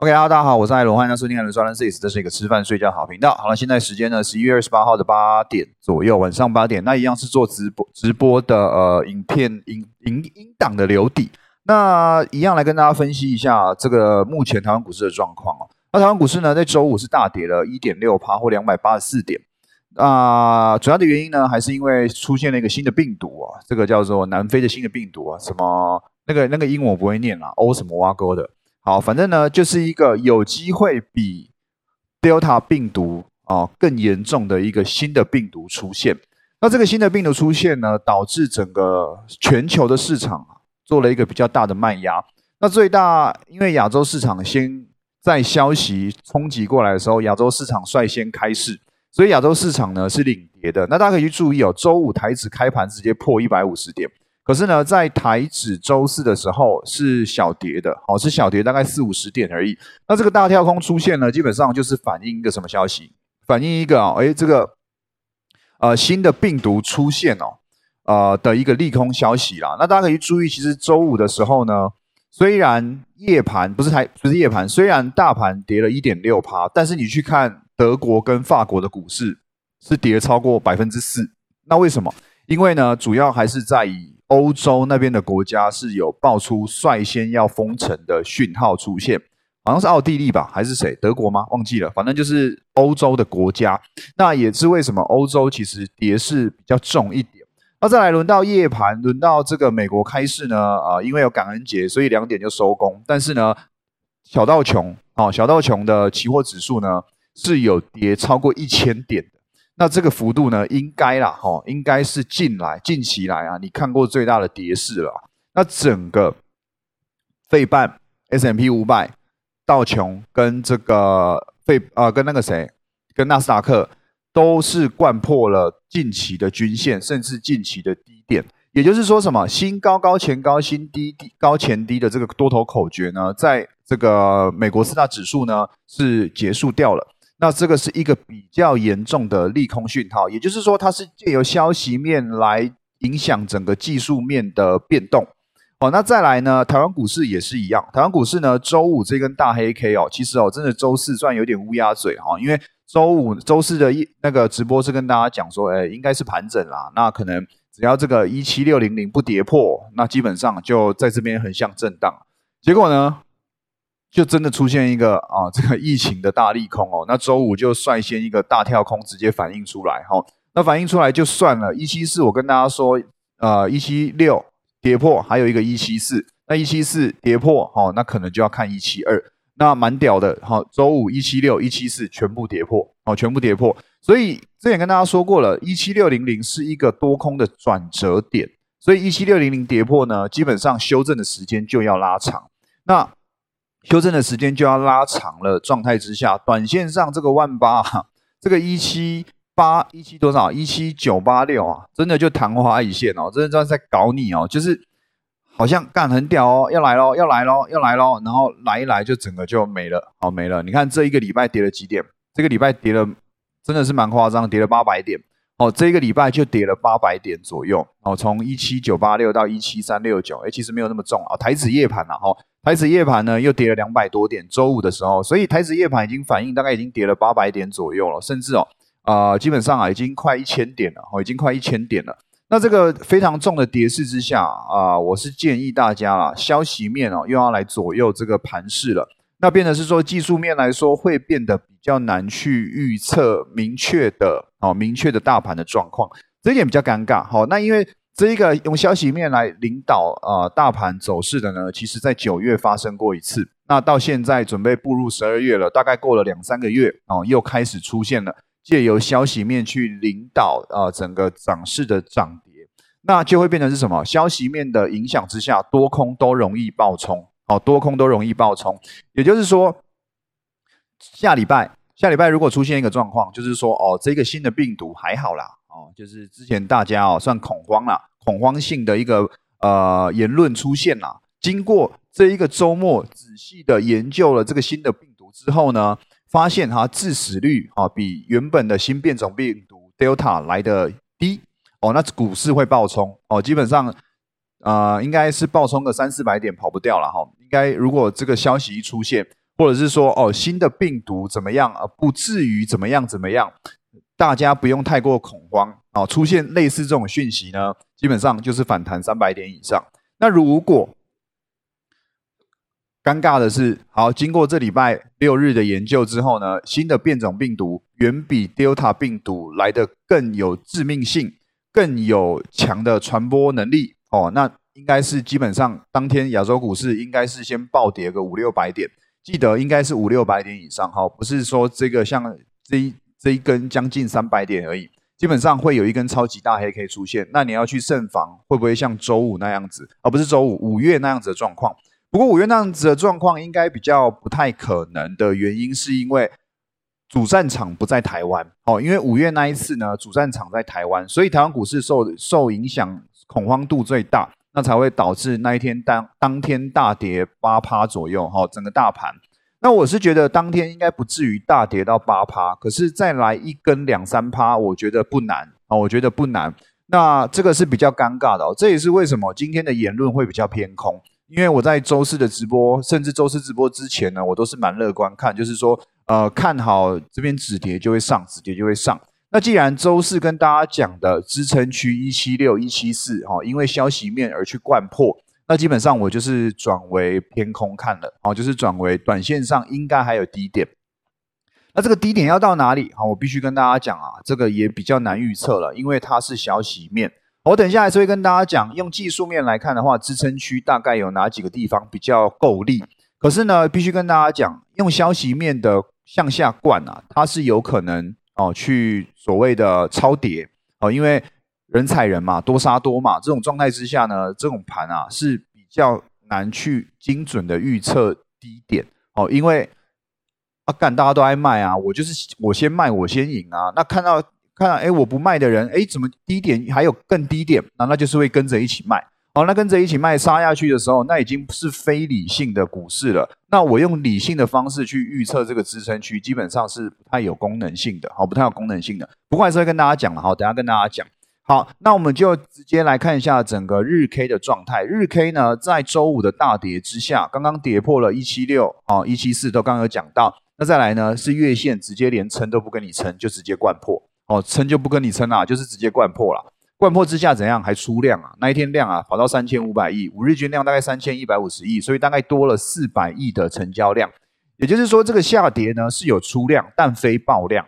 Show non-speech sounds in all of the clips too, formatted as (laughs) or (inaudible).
OK，大家好，我是艾伦，欢迎收听艾伦说 Six，这是一个吃饭睡觉好频道。好了，现在时间呢，十一月二十八号的八点左右，晚上八点，那一样是做直播直播的呃影片影影音档的留底，那一样来跟大家分析一下这个目前台湾股市的状况哦。那台湾股市呢，在周五是大跌了一点六趴或两百八十四点，啊，主要的原因呢，还是因为出现了一个新的病毒啊，这个叫做南非的新的病毒啊，什么那个那个英文我不会念啊，O 什么挖沟的。好，反正呢，就是一个有机会比 Delta 病毒啊更严重的一个新的病毒出现。那这个新的病毒出现呢，导致整个全球的市场做了一个比较大的卖压。那最大，因为亚洲市场先在消息冲击过来的时候，亚洲市场率先开市，所以亚洲市场呢是领跌的。那大家可以去注意哦，周五台指开盘直接破一百五十点。可是呢，在台指周四的时候是小跌的，好是小跌，大概四五十点而已。那这个大跳空出现呢，基本上就是反映一个什么消息？反映一个啊，哎，这个呃新的病毒出现哦，呃的一个利空消息啦。那大家可以注意，其实周五的时候呢，虽然夜盘不是台不是夜盘，虽然大盘跌了一点六趴，但是你去看德国跟法国的股市是跌超过百分之四。那为什么？因为呢，主要还是在以欧洲那边的国家是有爆出率先要封城的讯号出现，好像是奥地利吧，还是谁？德国吗？忘记了，反正就是欧洲的国家。那也是为什么欧洲其实跌势比较重一点。那再来轮到夜盘，轮到这个美国开市呢？啊，因为有感恩节，所以两点就收工。但是呢，小道琼哦，小道琼的期货指数呢是有跌超过一千点的。那这个幅度呢，应该啦，哈，应该是近来近期来啊，你看过最大的跌势了。那整个费半 S M P 五百、道琼跟这个费啊，跟那个谁，跟纳斯达克都是贯破了近期的均线，甚至近期的低点。也就是说，什么新高高前高，新低低高前低的这个多头口诀呢，在这个美国四大指数呢是结束掉了。那这个是一个比较严重的利空讯号，也就是说，它是借由消息面来影响整个技术面的变动。哦，那再来呢，台湾股市也是一样。台湾股市呢，周五这根大黑 K 哦，其实哦，真的周四算有点乌鸦嘴哈，因为周五周四的一那个直播是跟大家讲说，哎，应该是盘整啦。那可能只要这个一七六零零不跌破，那基本上就在这边横向震荡。结果呢？就真的出现一个啊，这个疫情的大利空哦。那周五就率先一个大跳空，直接反映出来哈。那反映出来就算了，一七四我跟大家说，呃，一七六跌破，还有一个一七四，那一七四跌破，哈，那可能就要看一七二。那蛮屌的，哈，周五一七六、一七四全部跌破，哦，全部跌破。所以之前跟大家说过了，一七六零零是一个多空的转折点，所以一七六零零跌破呢，基本上修正的时间就要拉长。那修正的时间就要拉长了，状态之下，短线上这个万八，(laughs) 这个一七八一七多少？一七九八六啊，真的就昙花一现哦，真的在搞你哦，就是好像干很屌哦，要来喽，要来喽，要来喽，然后来一来就整个就没了，好没了。你看这一个礼拜跌了几点？这个礼拜跌了，真的是蛮夸张，跌了八百点。哦，这个礼拜就跌了八百点左右。哦，从一七九八六到一七三六九，哎，其实没有那么重啊。台指夜盘呐，哈，台指夜盘呢又跌了两百多点。周五的时候，所以台指夜盘已经反映大概已经跌了八百点左右了，甚至哦，啊，基本上啊已经快一千点了，哦，已经快一千点了。那这个非常重的跌势之下啊，我是建议大家啊，消息面哦又要来左右这个盘势了。那变的是说，技术面来说会变得比较难去预测明确的哦，明确的大盘的状况，这一点比较尴尬。好，那因为这一个用消息面来领导啊大盘走势的呢，其实在九月发生过一次，那到现在准备步入十二月了，大概过了两三个月哦，又开始出现了借由消息面去领导啊整个涨势的涨跌，那就会变成是什么？消息面的影响之下，多空都容易爆冲。哦，多空都容易爆冲，也就是说，下礼拜下礼拜如果出现一个状况，就是说，哦，这个新的病毒还好啦，哦，就是之前大家哦算恐慌啦，恐慌性的一个呃言论出现啦。经过这一个周末仔细的研究了这个新的病毒之后呢，发现它致死率啊比原本的新变种病毒 Delta 来的低，哦，那股市会爆冲，哦，基本上。呃，应该是爆冲个三四百点跑不掉了哈。应该如果这个消息一出现，或者是说哦新的病毒怎么样啊，不至于怎么样怎么样，大家不用太过恐慌哦。出现类似这种讯息呢，基本上就是反弹三百点以上。那如果尴尬的是，好，经过这礼拜六日的研究之后呢，新的变种病毒远比 Delta 病毒来的更有致命性，更有强的传播能力哦。那应该是基本上当天亚洲股市应该是先暴跌个五六百点，记得应该是五六百点以上哈，不是说这个像这一这一根将近三百点而已，基本上会有一根超级大黑 K 出现，那你要去慎防会不会像周五那样子，而不是周五五月那样子的状况。不过五月那样子的状况应该比较不太可能的原因，是因为主战场不在台湾哦。因为五月那一次呢，主战场在台湾，所以台湾股市受受影响，恐慌度最大，那才会导致那一天当当天大跌八趴左右哈。整个大盘，那我是觉得当天应该不至于大跌到八趴，可是再来一根两三趴，我觉得不难啊，我觉得不难。那这个是比较尴尬的哦，这也是为什么今天的言论会比较偏空。因为我在周四的直播，甚至周四直播之前呢，我都是蛮乐观看，就是说，呃，看好这边止跌就会上，止跌就会上。那既然周四跟大家讲的支撑区一七六、一七四，哈，因为消息面而去灌破，那基本上我就是转为偏空看了，哦，就是转为短线上应该还有低点。那这个低点要到哪里？好，我必须跟大家讲啊，这个也比较难预测了，因为它是消息面。我等一下还是会跟大家讲，用技术面来看的话，支撑区大概有哪几个地方比较够力。可是呢，必须跟大家讲，用消息面的向下灌啊，它是有可能哦去所谓的超跌哦，因为人踩人嘛，多杀多嘛，这种状态之下呢，这种盘啊是比较难去精准的预测低点哦，因为啊干大家都爱卖啊，我就是我先卖我先赢啊，那看到。看到，哎，我不卖的人，哎，怎么低点还有更低点？那那就是会跟着一起卖。好，那跟着一起卖杀下去的时候，那已经是非理性的股市了。那我用理性的方式去预测这个支撑区，基本上是不太有功能性的，好，不太有功能性的。不过还是会跟大家讲了，好，等下跟大家讲。好，那我们就直接来看一下整个日 K 的状态。日 K 呢，在周五的大跌之下，刚刚跌破了一七六，哦，一七四都刚刚有讲到。那再来呢，是月线直接连撑都不跟你撑，就直接灌破。哦，撑就不跟你撑啦，就是直接灌破了。灌破之下怎样？还出量啊？那一天量啊，跑到三千五百亿，五日均量大概三千一百五十亿，所以大概多了四百亿的成交量。也就是说，这个下跌呢是有出量，但非爆量。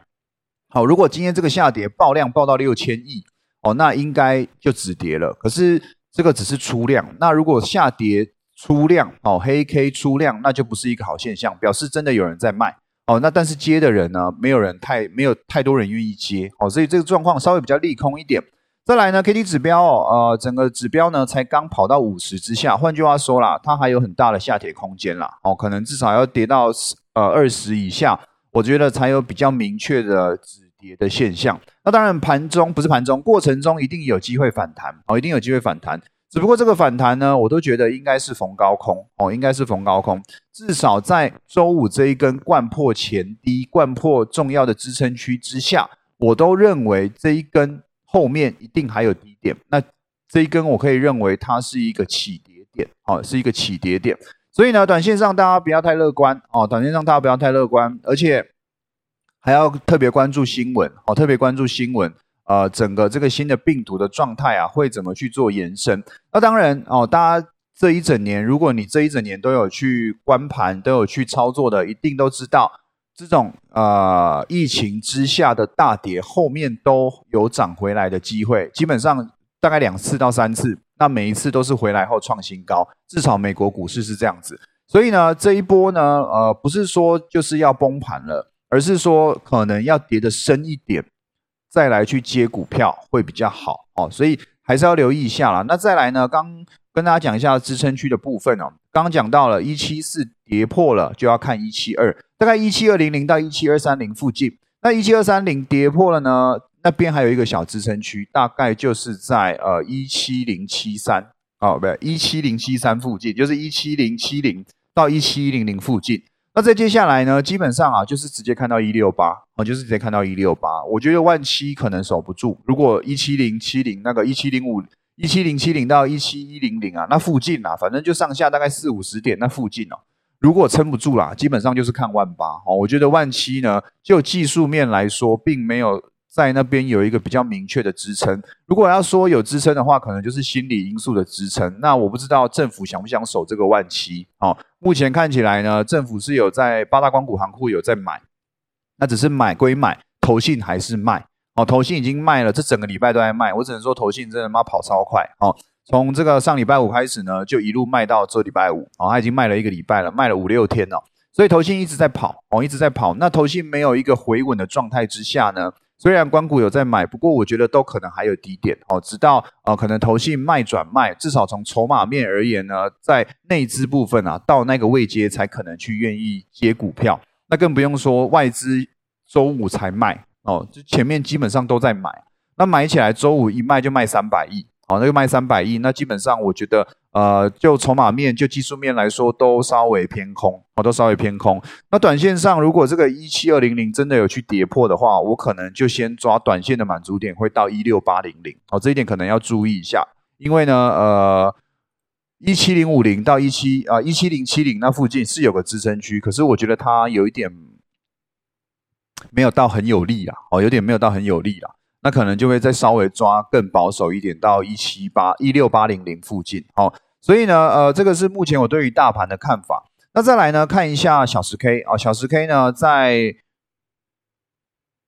好，如果今天这个下跌爆量爆到六千亿，哦，那应该就止跌了。可是这个只是出量，那如果下跌出量，哦，黑 K 出量，那就不是一个好现象，表示真的有人在卖。哦，那但是接的人呢，没有人太没有太多人愿意接，哦，所以这个状况稍微比较利空一点。再来呢，K D 指标哦，呃，整个指标呢才刚跑到五十之下，换句话说啦，它还有很大的下跌空间啦，哦，可能至少要跌到呃二十以下，我觉得才有比较明确的止跌的现象。那当然盘中不是盘中过程中一定有机会反弹，哦，一定有机会反弹。只不过这个反弹呢，我都觉得应该是逢高空哦，应该是逢高空。至少在周五这一根贯破前低、贯破重要的支撑区之下，我都认为这一根后面一定还有低点。那这一根我可以认为它是一个起跌点，哦，是一个起跌点。所以呢，短线上大家不要太乐观哦，短线上大家不要太乐观，而且还要特别关注新闻哦，特别关注新闻。呃，整个这个新的病毒的状态啊，会怎么去做延伸？那当然哦，大家这一整年，如果你这一整年都有去观盘、都有去操作的，一定都知道，这种呃疫情之下的大跌，后面都有涨回来的机会，基本上大概两次到三次，那每一次都是回来后创新高，至少美国股市是这样子。所以呢，这一波呢，呃，不是说就是要崩盘了，而是说可能要跌得深一点。再来去接股票会比较好哦，所以还是要留意一下啦。那再来呢，刚跟大家讲一下支撑区的部分哦。刚刚讲到了一七四跌破了，就要看一七二，大概一七二零零到一七二三零附近。那一七二三零跌破了呢，那边还有一个小支撑区，大概就是在呃一七零七三哦，不对，一七零七三附近，就是一七零七零到一七零零附近。那在接下来呢，基本上啊，就是直接看到一六八啊，就是直接看到一六八。我觉得万七可能守不住，如果一七零七零那个一七零五一七零七零到一七一零零啊，那附近啊，反正就上下大概四五十点那附近哦。如果撑不住啦，基本上就是看万八哦。我觉得万七呢，就技术面来说，并没有在那边有一个比较明确的支撑。如果要说有支撑的话，可能就是心理因素的支撑。那我不知道政府想不想守这个万七哦。目前看起来呢，政府是有在八大光谷行库有在买，那只是买归买，投信还是卖哦。投信已经卖了，这整个礼拜都在卖。我只能说，投信真的妈跑超快哦。从这个上礼拜五开始呢，就一路卖到这礼拜五，哦，他已经卖了一个礼拜了，卖了五六天了，所以投信一直在跑，哦，一直在跑。那投信没有一个回稳的状态之下呢，虽然关谷有在买，不过我觉得都可能还有低点，哦，直到呃可能投信卖转卖，至少从筹码面而言呢，在内资部分啊，到那个位阶才可能去愿意接股票，那更不用说外资周五才卖，哦，就前面基本上都在买，那买起来周五一卖就卖三百亿。好，那个卖三百亿，那基本上我觉得，呃，就筹码面、就技术面来说，都稍微偏空，好，都稍微偏空。那短线上，如果这个一七二零零真的有去跌破的话，我可能就先抓短线的满足点，会到一六八零零。好，这一点可能要注意一下，因为呢，呃，一七零五零到一七啊一七零七零那附近是有个支撑区，可是我觉得它有一点没有到很有力啊，哦，有点没有到很有力啊。那可能就会再稍微抓更保守一点，到一七八一六八零零附近。好，所以呢，呃，这个是目前我对于大盘的看法。那再来呢，看一下小时 K 啊，小时 K 呢，在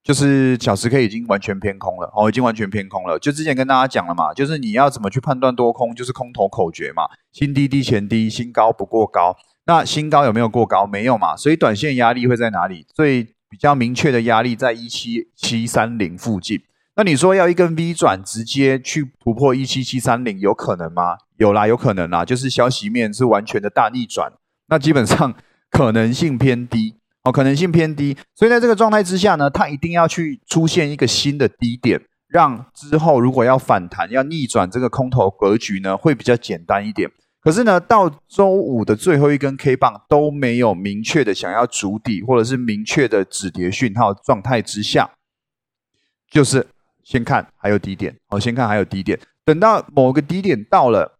就是小时 K 已经完全偏空了，哦，已经完全偏空了。就之前跟大家讲了嘛，就是你要怎么去判断多空，就是空头口诀嘛，新低低前低，新高不过高。那新高有没有过高？没有嘛，所以短线压力会在哪里？最比较明确的压力在一七七三零附近。那你说要一根 V 转直接去突破一七七三零，有可能吗？有啦，有可能啦，就是消息面是完全的大逆转，那基本上可能性偏低哦，可能性偏低。所以在这个状态之下呢，它一定要去出现一个新的低点，让之后如果要反弹、要逆转这个空头格局呢，会比较简单一点。可是呢，到周五的最后一根 K 棒都没有明确的想要筑底，或者是明确的止跌讯号状态之下，就是。先看还有低点，好，先看还有低点。等到某个低点到了，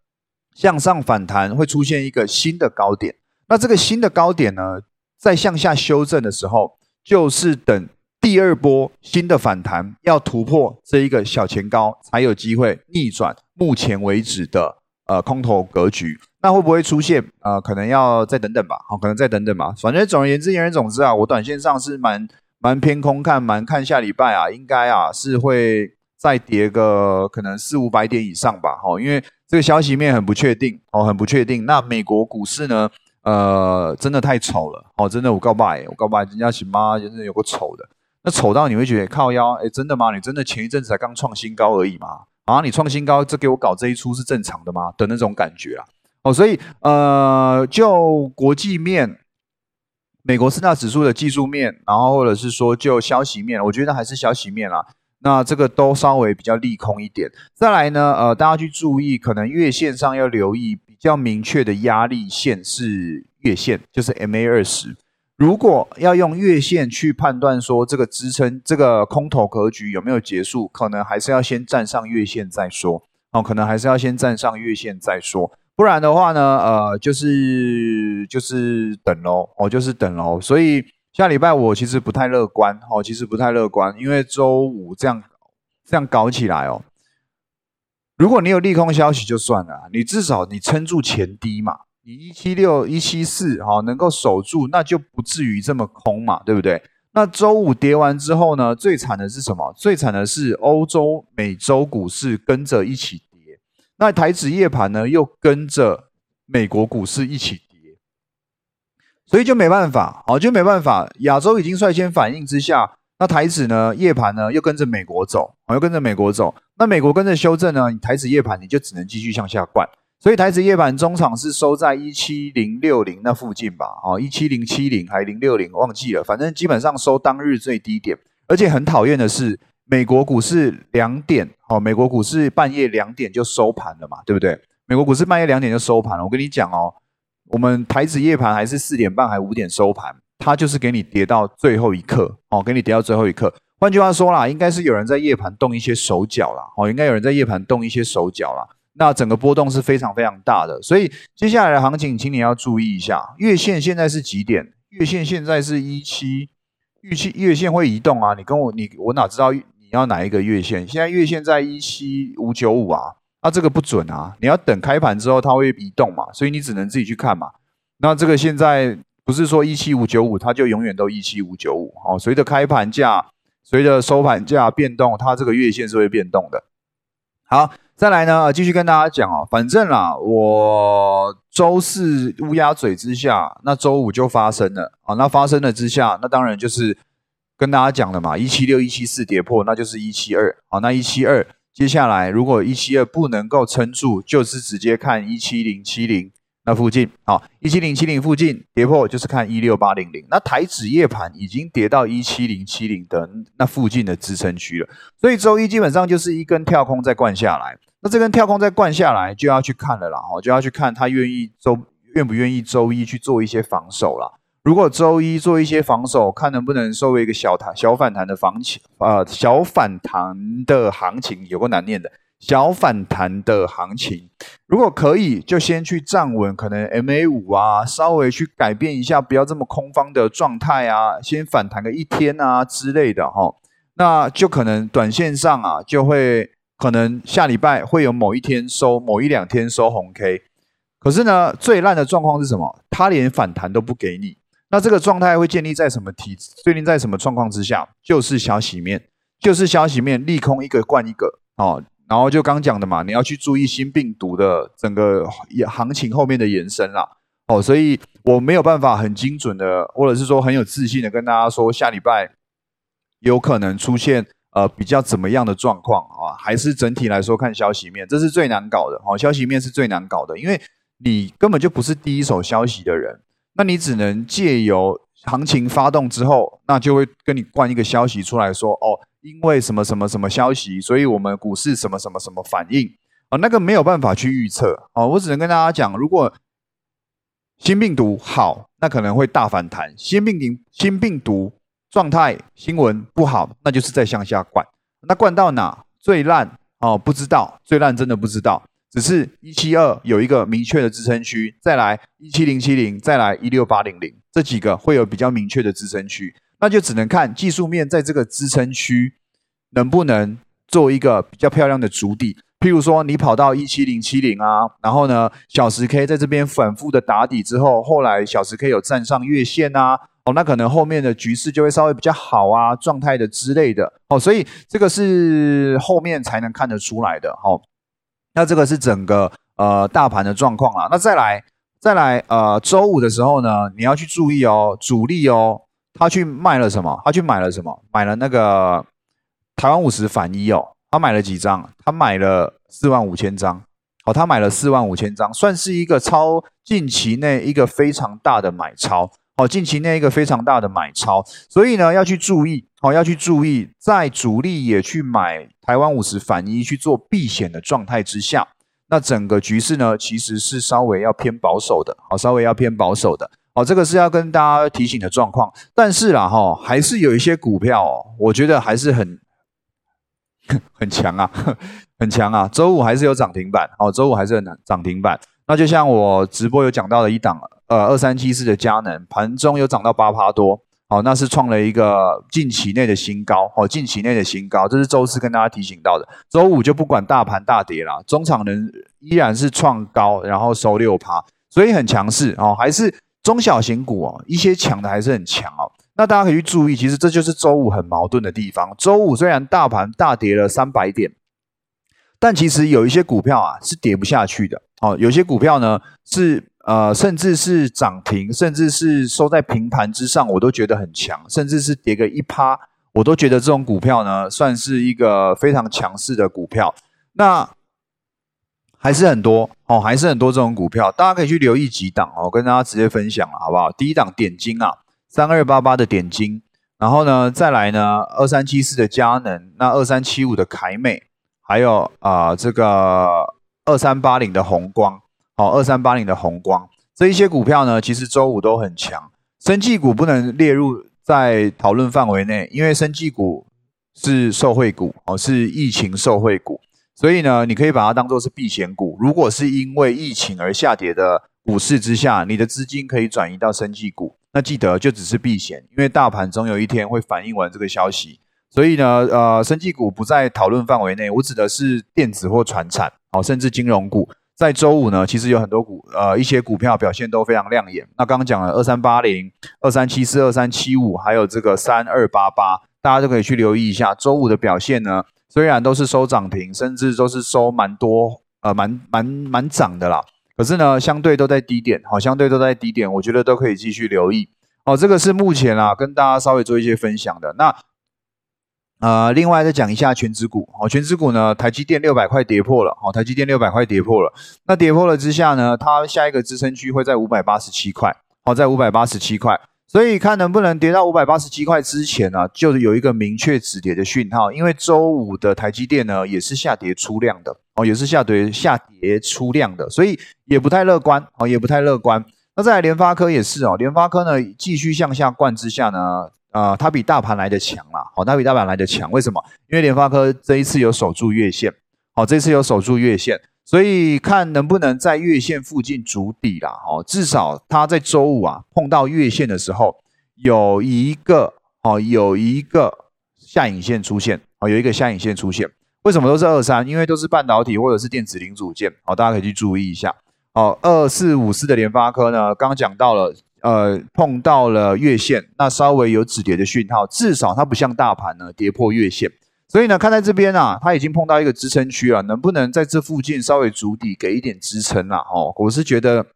向上反弹会出现一个新的高点。那这个新的高点呢，在向下修正的时候，就是等第二波新的反弹要突破这一个小前高，才有机会逆转目前为止的呃空头格局。那会不会出现？呃，可能要再等等吧。好，可能再等等吧。反正总而言之，言而总之啊，我短线上是蛮。蛮偏空看，蛮看下礼拜啊，应该啊是会再跌个可能四五百点以上吧，哈，因为这个消息面很不确定哦，很不确定。那美国股市呢，呃，真的太丑了哦，真的我告白，我告白，人家起妈真的有个丑的，那丑到你会觉得靠腰，哎，真的吗？你真的前一阵子才刚创新高而已嘛？啊，你创新高，这给我搞这一出是正常的吗？的那种感觉啊，哦，所以呃，就国际面。美国四大指数的技术面，然后或者是说就消息面，我觉得还是消息面啦。那这个都稍微比较利空一点。再来呢，呃，大家去注意，可能月线上要留意比较明确的压力线是月线，就是 MA 二十。如果要用月线去判断说这个支撑、这个空头格局有没有结束，可能还是要先站上月线再说。哦，可能还是要先站上月线再说。不然的话呢，呃，就是就是等喽，哦，就是等喽。所以下礼拜我其实不太乐观，哦，其实不太乐观，因为周五这样这样搞起来哦，如果你有利空消息就算了，你至少你撑住前低嘛，你一七六一七四哈能够守住，那就不至于这么空嘛，对不对？那周五跌完之后呢，最惨的是什么？最惨的是欧洲、美洲股市跟着一起。那台指夜盘呢，又跟着美国股市一起跌，所以就没办法，哦，就没办法。亚洲已经率先反应之下，那台指呢，夜盘呢又跟着美国走，又跟着美国走。那美国跟着修正呢，你台指夜盘你就只能继续向下灌。所以台指夜盘中场是收在一七零六零那附近吧，哦，一七零七零还零六零忘记了，反正基本上收当日最低点。而且很讨厌的是。美国股市两点，哦，美国股市半夜两点就收盘了嘛，对不对？美国股市半夜两点就收盘了。我跟你讲哦，我们台指夜盘还是四点半还五点收盘，它就是给你跌到最后一刻，哦，给你跌到最后一刻。换句话说啦，应该是有人在夜盘动一些手脚啦，哦，应该有人在夜盘动一些手脚啦。那整个波动是非常非常大的，所以接下来的行情，请你要注意一下，月线现在是几点？月线现在是一七，预期月线会移动啊！你跟我你我哪知道你要哪一个月线？现在月线在一七五九五啊，那这个不准啊！你要等开盘之后它会移动嘛，所以你只能自己去看嘛。那这个现在不是说一七五九五它就永远都一七五九五哦，随着开盘价、随着收盘价变动，它这个月线是会变动的。好。再来呢，继续跟大家讲哦，反正啦，我周四乌鸦嘴之下，那周五就发生了啊。那发生了之下，那当然就是跟大家讲了嘛，一七六、一七四跌破，那就是一七二。好，那一七二，接下来如果一七二不能够撑住，就是直接看一七零七零。那附近好，一七零七零附近跌破就是看一六八零零。那台指夜盘已经跌到一七零七零的那附近的支撑区了，所以周一基本上就是一根跳空再灌下来。那这根跳空再灌下来，就要去看了啦，哦，就要去看他愿意周愿不愿意周一去做一些防守啦。如果周一做一些防守，看能不能收一个小弹小反弹的行情，呃，小反弹的行情有个难念的。小反弹的行情，如果可以，就先去站稳，可能 MA 五啊，稍微去改变一下，不要这么空方的状态啊，先反弹个一天啊之类的哈，那就可能短线上啊，就会可能下礼拜会有某一天收，某一两天收红 K，可是呢，最烂的状况是什么？它连反弹都不给你，那这个状态会建立在什么体制？最近在什么状况之下？就是消息面，就是消息面，利空一个灌一个哦。然后就刚讲的嘛，你要去注意新病毒的整个行情后面的延伸啦。哦，所以我没有办法很精准的，或者是说很有自信的跟大家说，下礼拜有可能出现呃比较怎么样的状况啊？还是整体来说看消息面，这是最难搞的。哦，消息面是最难搞的，因为你根本就不是第一手消息的人，那你只能借由行情发动之后，那就会跟你灌一个消息出来说，哦。因为什么什么什么消息，所以我们股市什么什么什么反应啊？那个没有办法去预测啊！我只能跟大家讲，如果新病毒好，那可能会大反弹；新病毒新病毒状态新闻不好，那就是在向下灌。那灌到哪最烂哦？不知道，最烂真的不知道。只是一七二有一个明确的支撑区，再来一七零七零，再来一六八零零，这几个会有比较明确的支撑区。那就只能看技术面在这个支撑区能不能做一个比较漂亮的主底。譬如说，你跑到一七零七零啊，然后呢，小时 K 在这边反复的打底之后，后来小时 K 有站上月线啊，哦，那可能后面的局势就会稍微比较好啊，状态的之类的哦，所以这个是后面才能看得出来的哦。那这个是整个呃大盘的状况啦。那再来再来呃周五的时候呢，你要去注意哦，主力哦。他去卖了什么？他去买了什么？买了那个台湾五十反一哦。他买了几张？他买了四万五千张。哦，他买了四万五千张，算是一个超近期内一个非常大的买超。哦，近期那一个非常大的买超。所以呢，要去注意哦，要去注意，在主力也去买台湾五十反一去做避险的状态之下，那整个局势呢，其实是稍微要偏保守的。好，稍微要偏保守的。哦，这个是要跟大家提醒的状况，但是啦哈，还是有一些股票，我觉得还是很 (laughs) 很强啊，(laughs) 很强啊。周五还是有涨停板，哦，周五还是有涨停板。那就像我直播有讲到的一档，呃，二三七四的佳能，盘中有涨到八趴多，哦，那是创了一个近期内的新高，哦，近期内的新高，这是周四跟大家提醒到的。周五就不管大盘大跌了，中场人依然是创高，然后收六趴，所以很强势哦，还是。中小型股哦，一些强的还是很强哦。那大家可以去注意，其实这就是周五很矛盾的地方。周五虽然大盘大跌了三百点，但其实有一些股票啊是跌不下去的哦。有些股票呢是呃，甚至是涨停，甚至是收在平盘之上，我都觉得很强。甚至是跌个一趴，我都觉得这种股票呢算是一个非常强势的股票。那还是很多哦，还是很多这种股票，大家可以去留意几档哦，跟大家直接分享了，好不好？第一档点金啊，三二八八的点金，然后呢，再来呢，二三七四的佳能，那二三七五的凯美，还有啊这个二三八零的红光，好，二三八零的红光，这一些股票呢，其实周五都很强。生技股不能列入在讨论范围内，因为生技股是受惠股哦，是疫情受惠股。所以呢，你可以把它当做是避险股。如果是因为疫情而下跌的股市之下，你的资金可以转移到生技股，那记得就只是避险，因为大盘总有一天会反映完这个消息。所以呢，呃，生技股不在讨论范围内。我指的是电子或船产，哦，甚至金融股。在周五呢，其实有很多股，呃，一些股票表现都非常亮眼。那刚刚讲了二三八零、二三七四、二三七五，还有这个三二八八，大家都可以去留意一下周五的表现呢。虽然都是收涨停，甚至都是收蛮多，呃，蛮蛮蛮涨的啦。可是呢，相对都在低点，好，相对都在低点，我觉得都可以继续留意。哦，这个是目前啊，跟大家稍微做一些分享的。那。呃，另外再讲一下全指股，哦，全指股呢，台积电六百块跌破了，哦，台积电六百块跌破了，那跌破了之下呢，它下一个支撑区会在五百八十七块，哦，在五百八十七块，所以看能不能跌到五百八十七块之前呢，就有一个明确止跌的讯号，因为周五的台积电呢也是下跌出量的，哦，也是下跌下跌出量的，所以也不太乐观，哦，也不太乐观。那再来联发科也是哦，联发科呢继续向下灌之下呢。啊，它比大盘来的强啦，好，它比大盘来的强，为什么？因为联发科这一次有守住月线，好，这次有守住月线，所以看能不能在月线附近筑底啦，哦，至少它在周五啊碰到月线的时候，有一个哦，有一个下影线出现，哦，有一个下影线出现，为什么都是二三？因为都是半导体或者是电子零组件，好，大家可以去注意一下，哦，二四五四的联发科呢，刚刚讲到了。呃，碰到了月线，那稍微有止跌的讯号，至少它不像大盘呢跌破月线，所以呢，看在这边啊，它已经碰到一个支撑区了，能不能在这附近稍微筑底，给一点支撑啦？哦，我是觉得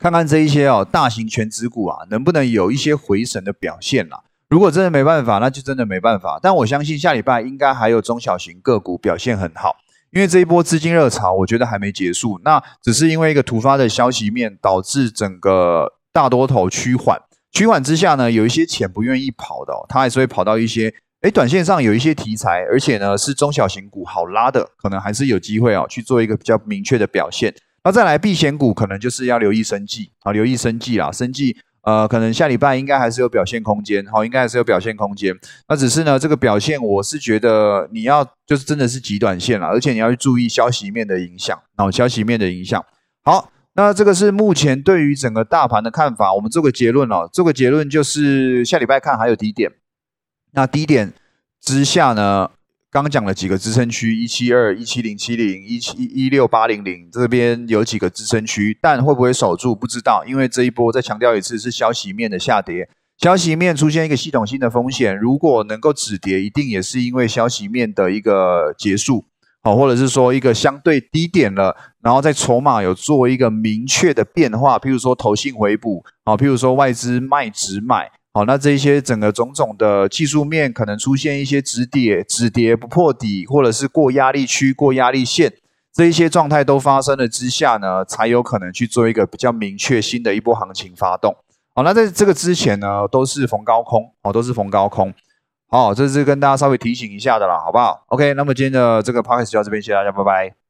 看看这一些哦，大型全指股啊，能不能有一些回神的表现啦？如果真的没办法，那就真的没办法。但我相信下礼拜应该还有中小型个股表现很好，因为这一波资金热潮，我觉得还没结束，那只是因为一个突发的消息面导致整个。大多头趋缓，趋缓之下呢，有一些钱不愿意跑的，它还是会跑到一些，哎，短线上有一些题材，而且呢是中小型股好拉的，可能还是有机会哦去做一个比较明确的表现。那再来避险股，可能就是要留意生计啊，留意生计啦，生计呃，可能下礼拜应该还是有表现空间，好，应该还是有表现空间。那只是呢，这个表现我是觉得你要就是真的是极短线了，而且你要去注意消息面的影响，哦，消息面的影响，好。那这个是目前对于整个大盘的看法，我们做个结论哦。做个结论就是下礼拜看还有低点。那低点之下呢，刚讲了几个支撑区，一七二、一七零七零、一七一六八零零这边有几个支撑区，但会不会守住不知道，因为这一波再强调一次是消息面的下跌，消息面出现一个系统性的风险，如果能够止跌，一定也是因为消息面的一个结束。哦，或者是说一个相对低点了，然后在筹码有做一个明确的变化，譬如说投信回补，啊，譬如说外资卖直买，好，那这一些整个种种的技术面可能出现一些止跌、止跌不破底，或者是过压力区、过压力线，这一些状态都发生了之下呢，才有可能去做一个比较明确新的一波行情发动。好，那在这个之前呢，都是逢高空，哦，都是逢高空。好，这是跟大家稍微提醒一下的啦，好不好？OK，那么今天的这个 podcast 就到这边，谢谢大家，拜拜。